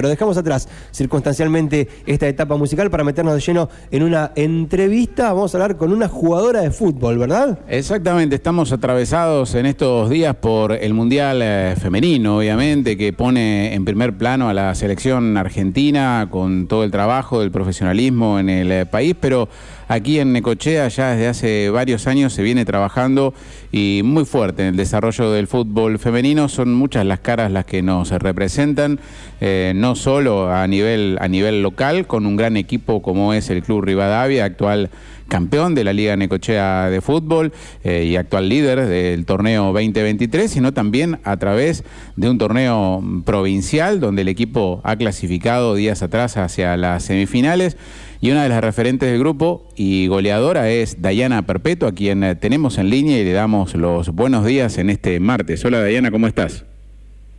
Pero dejamos atrás circunstancialmente esta etapa musical para meternos de lleno en una entrevista. Vamos a hablar con una jugadora de fútbol, ¿verdad? Exactamente, estamos atravesados en estos días por el Mundial eh, Femenino, obviamente, que pone en primer plano a la selección argentina con todo el trabajo del profesionalismo en el eh, país, pero aquí en Necochea ya desde hace varios años se viene trabajando y muy fuerte en el desarrollo del fútbol femenino. Son muchas las caras las que nos representan, eh, no solo a nivel, a nivel local, con un gran equipo como es el Club Rivadavia, actual campeón de la Liga Necochea de Fútbol eh, y actual líder del torneo 2023, sino también a través de un torneo provincial donde el equipo ha clasificado días atrás hacia las semifinales. Y una de las referentes del grupo y goleadora es Dayana Perpetua, a quien eh, tenemos en línea y le damos los buenos días en este martes. Hola Dayana, ¿cómo estás?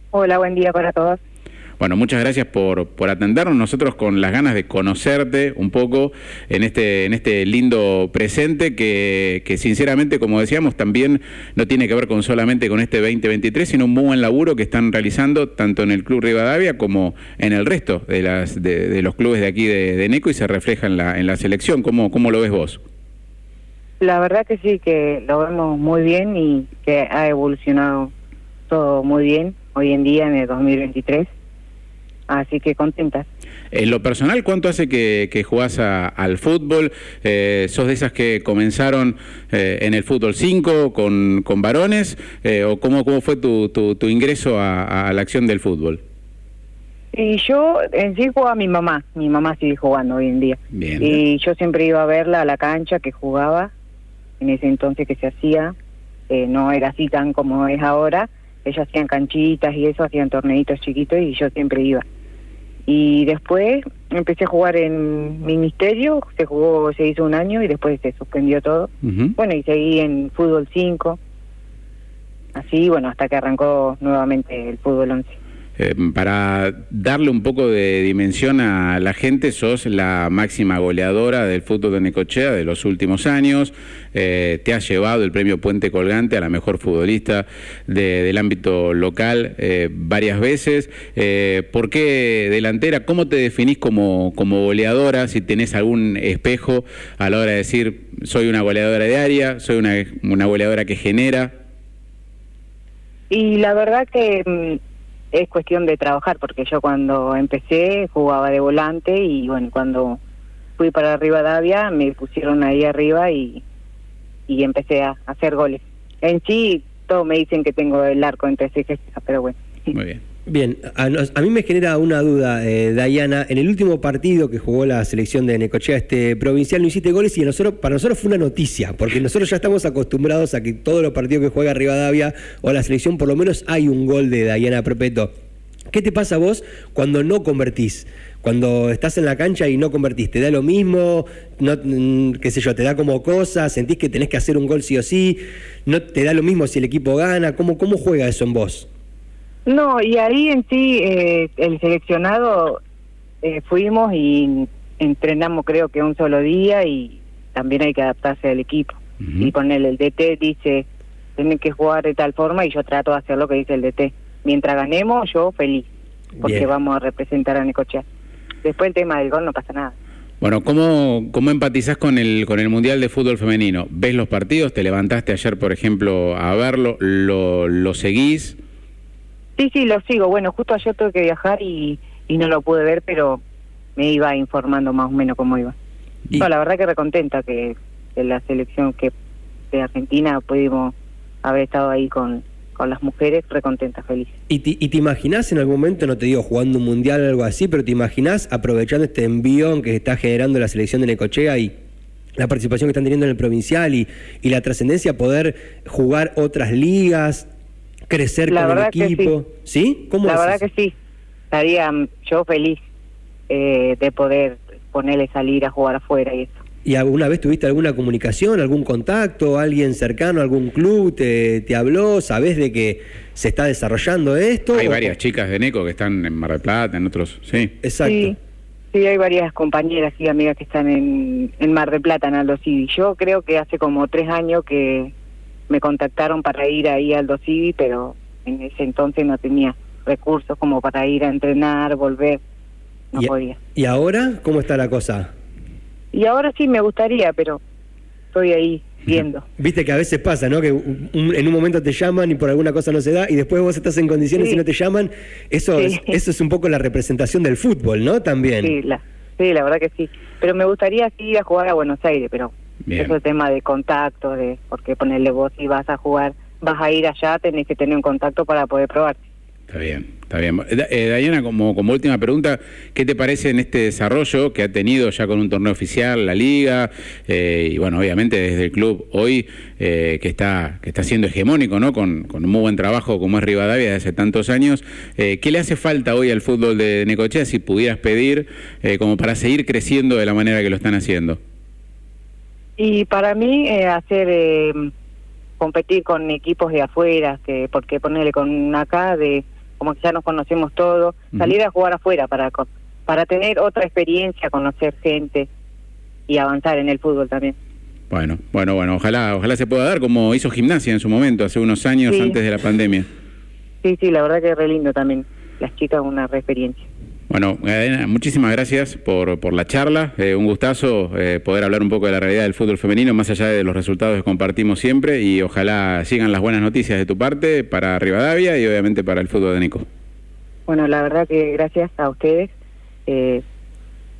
Hola, buen día para todos. Bueno, muchas gracias por, por atendernos. Nosotros con las ganas de conocerte un poco en este, en este lindo presente que, que sinceramente, como decíamos, también no tiene que ver con solamente con este 2023, sino un muy buen laburo que están realizando tanto en el Club Rivadavia como en el resto de, las, de, los clubes de aquí de, Neco y se refleja en la, en la selección. ¿Cómo, ¿Cómo lo ves vos? La verdad que sí, que lo vemos muy bien y que ha evolucionado todo muy bien hoy en día en el 2023 así que contentas. En lo personal, ¿cuánto hace que, que jugás al fútbol? Eh, ¿Sos de esas que comenzaron eh, en el fútbol 5 con, con varones? Eh, ¿O cómo, cómo fue tu, tu, ingreso a, la acción del fútbol? Y yo en sí jugaba a mi mamá, mi mamá sigue jugando hoy en día. Y yo siempre iba a verla a la cancha que jugaba, en ese entonces que se hacía, no era así tan como es ahora, ellos hacían canchitas y eso, hacían torneitos chiquitos y yo siempre iba. Y después empecé a jugar en Ministerio, se jugó, se hizo un año y después se suspendió todo. Bueno, y seguí en fútbol 5. Así, bueno, hasta que arrancó nuevamente el fútbol 11. Eh, para darle un poco de dimensión a la gente, sos la máxima goleadora del fútbol de Necochea de los últimos años. Eh, te has llevado el premio Puente Colgante a la mejor futbolista del ámbito local eh, varias veces. ¿Por qué delantera? ¿Cómo te definís como, como goleadora? Si tenés algún espejo a la hora de decir, soy una goleadora de área, soy una, una goleadora que genera. Y la verdad que mm, es cuestión de trabajar, porque yo cuando empecé jugaba de volante y bueno, cuando fui para Rivadavia me pusieron ahí arriba y, y empecé a, hacer goles. En sí, todos me dicen que tengo el arco entre cejas, pero bueno. Muy bien. Bien, a, mí me genera una duda, eh, Dayana. En el último partido que jugó la selección de Necochea este provincial no hiciste goles y nosotros, para nosotros fue una noticia, porque nosotros ya estamos acostumbrados a que todos los partidos que juega Rivadavia o la selección por lo menos hay un gol de Dayana Perpeto. ¿Qué te pasa a vos cuando no convertís? Cuando estás en la cancha y no convertís, ¿te da lo mismo? No, mm, ¿Qué sé yo? ¿Te da como cosas? ¿Sentís que tenés que hacer un gol sí o sí? ¿No te da lo mismo si el equipo gana? ¿Cómo, cómo juega eso en vos? No, y ahí en sí eh, el seleccionado eh, fuimos y entrenamos creo que un solo día y también hay que adaptarse al equipo. Y ponerle el DT dice, tienen que jugar de tal forma y yo trato de hacer lo que dice el DT. Mientras ganemos, yo feliz, porque vamos a representar a Necochea. Después el tema del gol no pasa nada. Bueno, ¿cómo, ¿cómo empatizás con el, con el Mundial de Fútbol Femenino? ¿Ves los partidos? ¿Te levantaste ayer, por ejemplo, a verlo? ¿Lo, lo seguís? Sí, sí, lo sigo. Bueno, justo ayer tuve que viajar y, y no lo pude ver, pero me iba informando más o menos cómo iba. No, la verdad que recontenta que, que la selección que de Argentina pudimos haber estado ahí con, con las mujeres recontentas, felices. ¿Y te, ¿Y te imaginás en algún momento, no te digo jugando un mundial o algo así, pero te imaginás aprovechando este envión que está generando la selección de Necochea y la participación que están teniendo en el provincial y, y la trascendencia, poder jugar otras ligas, crecer con el equipo. Sí. ¿Cómo La verdad que sí. Estaría mm, yo feliz eh, de poder ponerle salir a jugar afuera y eso. ¿Y alguna vez tuviste alguna comunicación, algún contacto, alguien cercano, algún club te, te habló? ¿Sabés de que se está desarrollando esto? Hay varias chicas de NECO que están en Mar del Plata, en otros, sí. Exacto. Sí, hay varias compañeras y amigas que están en, en Mar del Plata, en Aldo Civi. Yo creo que hace como tres años que me contactaron para ir ahí al Civi, pero en ese entonces no tenía recursos como para ir a entrenar, volver. no podía. ¿Y ahora cómo está la cosa? Y ahora sí me gustaría, pero estoy ahí viendo. Viste que a veces pasa, ¿no? Que en un momento te llaman y por alguna cosa no se da y después vos estás en condiciones y no te llaman. Eso, es, eso es un poco la representación del fútbol, ¿no? También. Sí la, sí, la verdad que sí. Pero me gustaría ir a jugar a Buenos Aires, pero eso es tema de contacto, de porque ponerle vos si vas a jugar, vas a ir allá, tenés que tener un contacto para poder probarte. Está bien, está bien. Eh, eh, Diana, como, como última pregunta, ¿qué te parece en este desarrollo que ha tenido ya con un torneo oficial la liga eh, y bueno, obviamente desde el club hoy que está que está siendo hegemónico, ¿no? Con, con, un muy buen trabajo como es Rivadavia desde hace tantos años. ¿Qué le hace falta hoy al fútbol de Necochea si pudieras pedir como para seguir creciendo de la manera que lo están haciendo? Y para mí hacer competir con equipos de afuera, que porque ponerle con acá de como que ya nos conocemos todos, salir a jugar afuera para, para tener otra experiencia, conocer gente y avanzar en el fútbol también. Bueno, bueno, bueno, ojalá, ojalá se pueda dar como hizo gimnasia en su momento, hace unos años antes de la pandemia. Sí, sí, la verdad que es re lindo también, las chicas una re experiencia. Bueno, muchísimas gracias por, por la charla. Eh, un gustazo eh, poder hablar un poco de la realidad del fútbol femenino, más allá de los resultados que compartimos siempre. Y ojalá sigan las buenas noticias de tu parte para Rivadavia y obviamente para el fútbol de Nico. Bueno, la verdad que gracias a ustedes. Eh,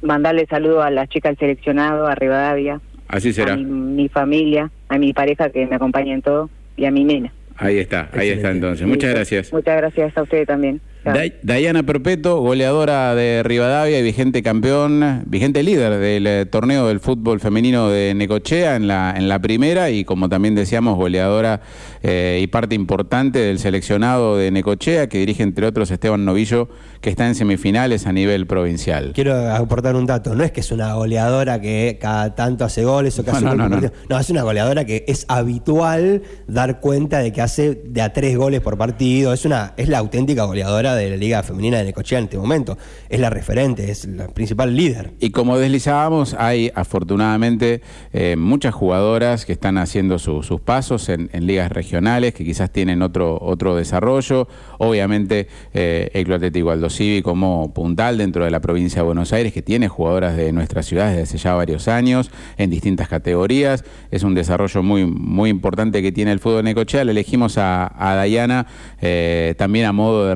mandarle saludo a las chicas del seleccionado, a Rivadavia. Así será. A mi, familia, a mi pareja que me acompaña en todo y a mi nena. Ahí está, ahí está entonces. Muchas gracias. Muchas gracias a ustedes también. Dayana Perpeto, goleadora de Rivadavia y vigente campeón, vigente líder del eh, torneo del fútbol femenino de Necochea en la, en la primera y como también decíamos, goleadora eh, y parte importante del seleccionado de Necochea que dirige entre otros Esteban Novillo que está en semifinales a nivel provincial. Quiero aportar un dato, no es que es una goleadora que cada tanto hace goles o que hace no, no, no, no, es una goleadora que es habitual dar cuenta de que hace de a tres goles por partido, es, una, es la auténtica goleadora de la Liga Femenina de Necochea en este momento. Es la referente, es la principal líder. Y como deslizábamos, hay afortunadamente eh, muchas jugadoras que están haciendo sus pasos en, ligas regionales, que quizás tienen otro, otro desarrollo. Obviamente, eh, el Club Atlético Aldo Civi como puntal dentro de la provincia de Buenos Aires, que tiene jugadoras de nuestra ciudad desde hace ya varios años, en distintas categorías. Es un desarrollo muy, muy importante que tiene el fútbol de Necochea. Le elegimos a, Dayana eh, también a modo de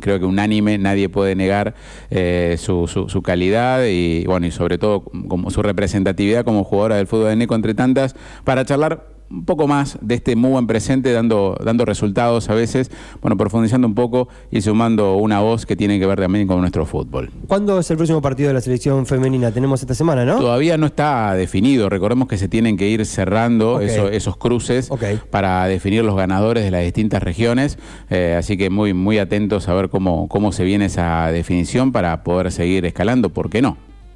creo que unánime, nadie puede negar eh, su, su, calidad y bueno y sobre todo como su representatividad como jugadora del fútbol de Neco entre tantas, para charlar un poco más de este muy buen presente, dando, dando resultados a veces, bueno, profundizando un poco y sumando una voz que tiene que ver también con nuestro fútbol. ¿Cuándo es el próximo partido de la selección femenina? Tenemos esta semana, ¿no? Todavía no está definido. Recordemos que se tienen que ir cerrando esos, cruces para definir los ganadores de las distintas regiones. Eh, así que muy, muy atentos a ver cómo, cómo se viene esa definición para poder seguir escalando, ¿por qué no?